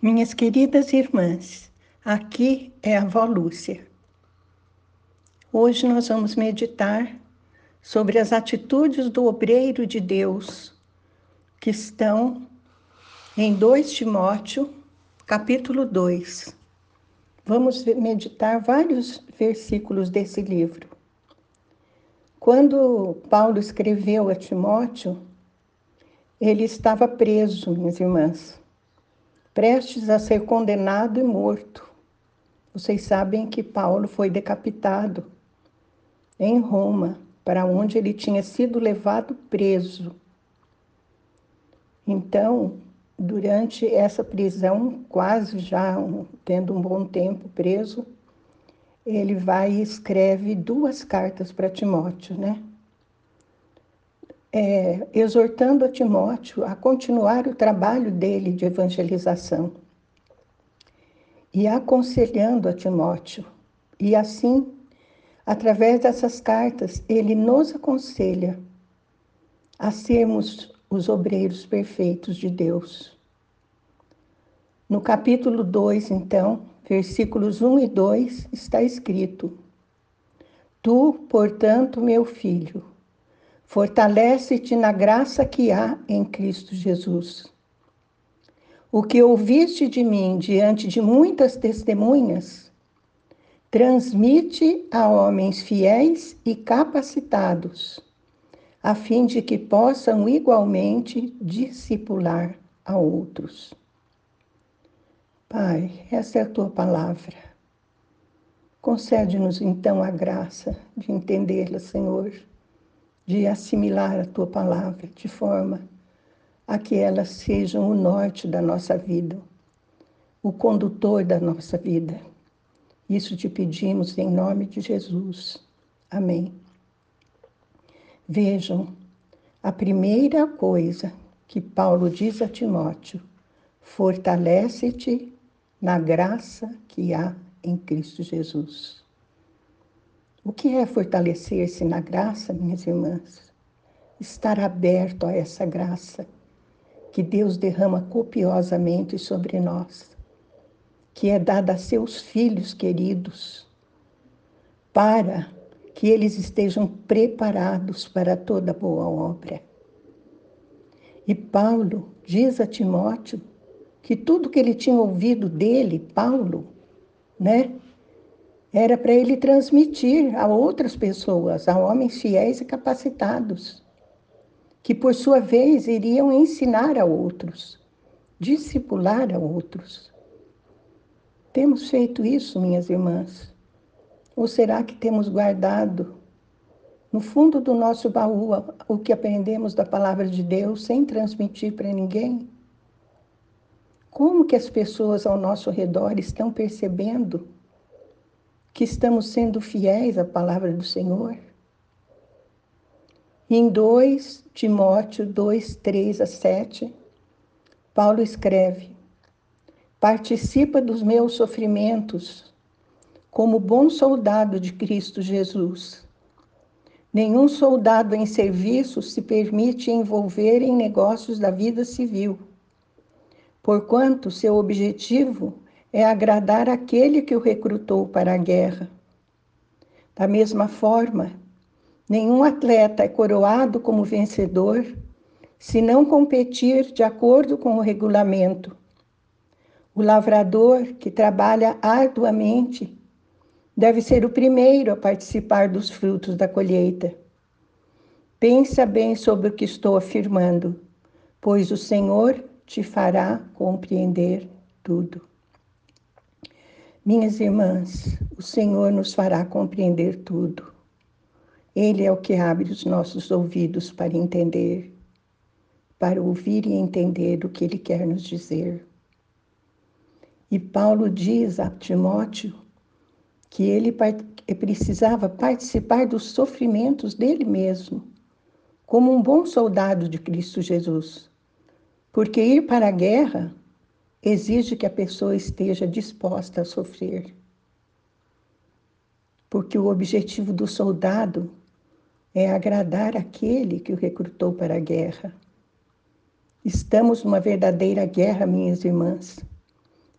Minhas queridas irmãs, aqui é a avó Lúcia. Hoje nós vamos meditar sobre as atitudes do obreiro de Deus que estão em 2 Timóteo, capítulo 2. Vamos meditar vários versículos desse livro. Quando Paulo escreveu a Timóteo, ele estava preso, minhas irmãs, prestes a ser condenado e morto. Vocês sabem que Paulo foi decapitado em Roma, para onde ele tinha sido levado preso. Então, durante essa prisão, quase já tendo um bom tempo preso, ele vai e escreve duas cartas para Timóteo, né? É, exortando a Timóteo a continuar o trabalho dele de evangelização e aconselhando a Timóteo. E assim, através dessas cartas, ele nos aconselha a sermos os obreiros perfeitos de Deus. No capítulo 2, então, versículos 1 e 2, está escrito: Tu, portanto, meu filho, Fortalece-te na graça que há em Cristo Jesus. O que ouviste de mim diante de muitas testemunhas, transmite a homens fiéis e capacitados, a fim de que possam igualmente discipular a outros. Pai, essa é a tua palavra. Concede-nos então a graça de entendê-la, Senhor de assimilar a tua palavra de forma a que elas sejam o norte da nossa vida, o condutor da nossa vida. Isso te pedimos em nome de Jesus. Amém. Vejam, a primeira coisa que Paulo diz a Timóteo: fortalece-te na graça que há em Cristo Jesus. O que é fortalecer-se na graça, minhas irmãs? Estar aberto a essa graça que Deus derrama copiosamente sobre nós, que é dada a seus filhos queridos, para que eles estejam preparados para toda boa obra. E Paulo diz a Timóteo que tudo que ele tinha ouvido dele, Paulo, né, era para ele transmitir a outras pessoas, a homens fiéis e capacitados, que por sua vez iriam ensinar a outros, discipular a outros. Temos feito isso, minhas irmãs? Ou será que temos guardado no fundo do nosso baú o que aprendemos da palavra de Deus sem transmitir para ninguém? Como que as pessoas ao nosso redor estão percebendo que estamos sendo fiéis à palavra do Senhor? Em 2 Timóteo 2, 3 a 7, Paulo escreve: Participa dos meus sofrimentos como bom soldado de Cristo Jesus. Nenhum soldado em serviço se permite envolver em negócios da vida civil, porquanto seu objetivo é agradar aquele que o recrutou para a guerra. Da mesma forma, nenhum atleta é coroado como vencedor se não competir de acordo com o regulamento. O lavrador que trabalha arduamente deve ser o primeiro a participar dos frutos da colheita. Pensa bem sobre o que estou afirmando, pois o Senhor te fará compreender tudo. Minhas irmãs, o Senhor nos fará compreender tudo. Ele é o que abre os nossos ouvidos para entender, para ouvir e entender o que ele quer nos dizer. E Paulo diz a Timóteo que ele precisava participar dos sofrimentos dele mesmo, como um bom soldado de Cristo Jesus. Porque ir para a guerra exige que a pessoa esteja disposta a sofrer. Porque o objetivo do soldado é agradar aquele que o recrutou para a guerra. Estamos numa verdadeira guerra, minhas irmãs,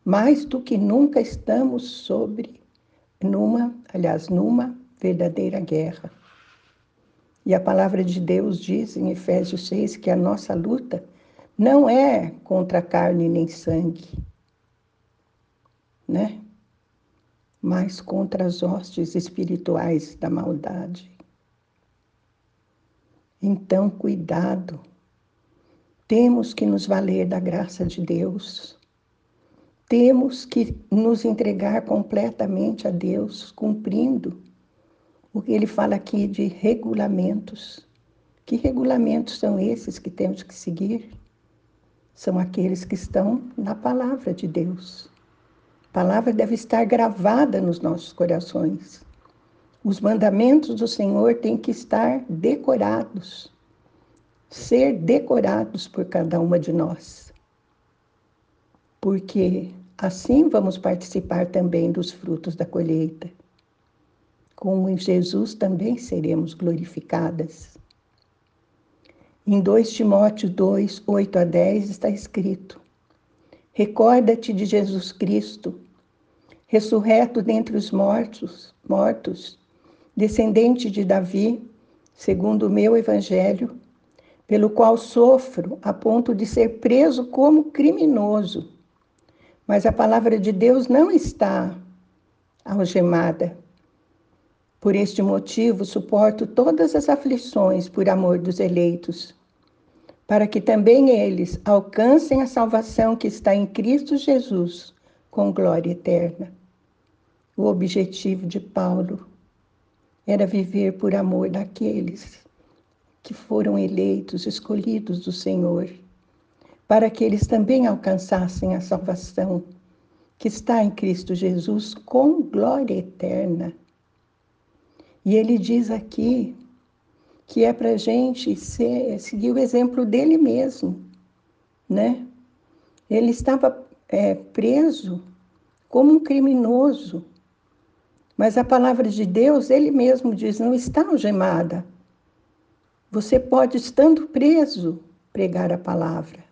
Mais do que nunca estamos sobre numa, aliás, numa verdadeira guerra. E a palavra de Deus diz em Efésios 6 que a nossa luta não é contra carne nem sangue, né? Mas contra as hostes espirituais da maldade. Então, cuidado. Temos que nos valer da graça de Deus. Temos que nos entregar completamente a Deus, cumprindo o que ele fala aqui de regulamentos. Que regulamentos são esses que temos que seguir? São aqueles que estão na palavra de Deus. A palavra deve estar gravada nos nossos corações. Os mandamentos do Senhor têm que estar decorados, ser decorados por cada uma de nós. Porque assim vamos participar também dos frutos da colheita como em Jesus também seremos glorificadas. Em 2 Timóteo 2, 8 a 10 está escrito: Recorda-te de Jesus Cristo, ressurreto dentre os mortos, mortos, descendente de Davi, segundo o meu evangelho, pelo qual sofro a ponto de ser preso como criminoso. Mas a palavra de Deus não está algemada por este motivo, suporto todas as aflições por amor dos eleitos, para que também eles alcancem a salvação que está em Cristo Jesus, com glória eterna. O objetivo de Paulo era viver por amor daqueles que foram eleitos, escolhidos do Senhor, para que eles também alcançassem a salvação que está em Cristo Jesus com glória eterna. E ele diz aqui que é para a gente ser, seguir o exemplo dele mesmo, né? Ele estava é, preso como um criminoso, mas a palavra de Deus, ele mesmo diz, não está algemada. Você pode, estando preso, pregar a palavra.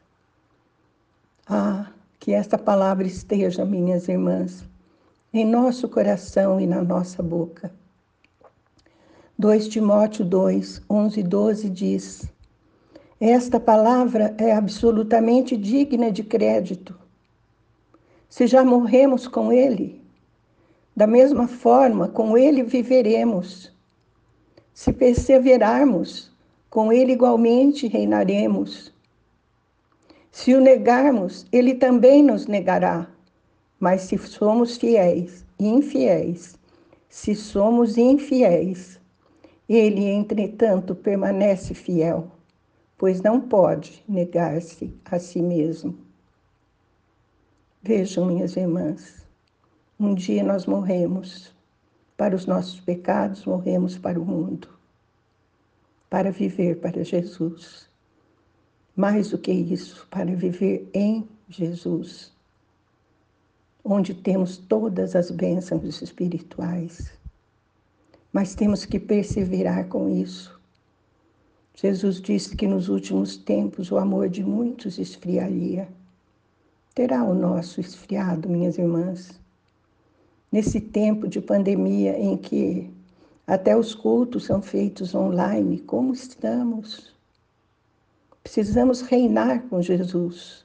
Ah, que esta palavra esteja, minhas irmãs, em nosso coração e na nossa boca 2 Timóteo 2, 11 e 12 diz: Esta palavra é absolutamente digna de crédito. Se já morremos com Ele, da mesma forma, com Ele viveremos. Se perseverarmos, com Ele igualmente reinaremos. Se o negarmos, Ele também nos negará. Mas se somos fiéis e infiéis, se somos infiéis, ele, entretanto, permanece fiel, pois não pode negar-se a si mesmo. Vejam, minhas irmãs, um dia nós morremos para os nossos pecados, morremos para o mundo, para viver para Jesus. Mais do que isso, para viver em Jesus, onde temos todas as bênçãos espirituais mas temos que perseverar com isso. Jesus disse que nos últimos tempos o amor de muitos esfriaria. Terá o nosso esfriado, minhas irmãs? Nesse tempo de pandemia em que até os cultos são feitos online, como estamos? Precisamos reinar com Jesus.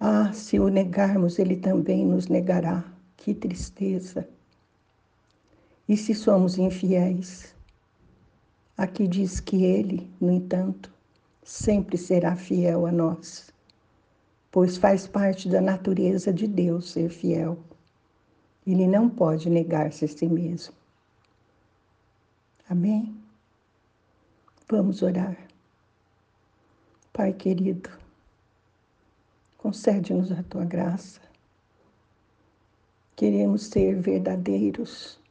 Ah, se o negarmos, ele também nos negará. Que tristeza! E se somos infiéis? Aqui diz que Ele, no entanto, sempre será fiel a nós, pois faz parte da natureza de Deus ser fiel. Ele não pode negar-se a si mesmo. Amém? Vamos orar. Pai querido, concede-nos a tua graça. Queremos ser verdadeiros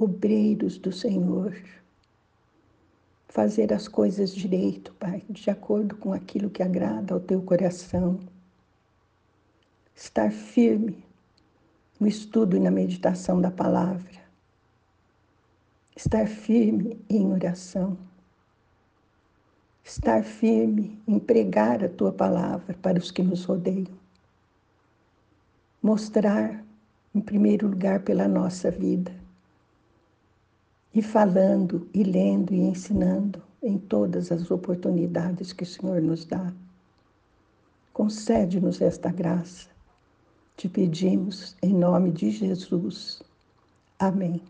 obreiros do Senhor. Fazer as coisas direito, Pai, de acordo com aquilo que agrada ao teu coração. Estar firme no estudo e na meditação da palavra. Estar firme em oração. Estar firme em pregar a tua palavra para os que nos rodeiam. mostrar, em primeiro lugar, pela nossa vida, e falando, e lendo, e ensinando em todas as oportunidades que o Senhor nos dá. Concede-nos esta graça. Te pedimos em nome de Jesus. Amém.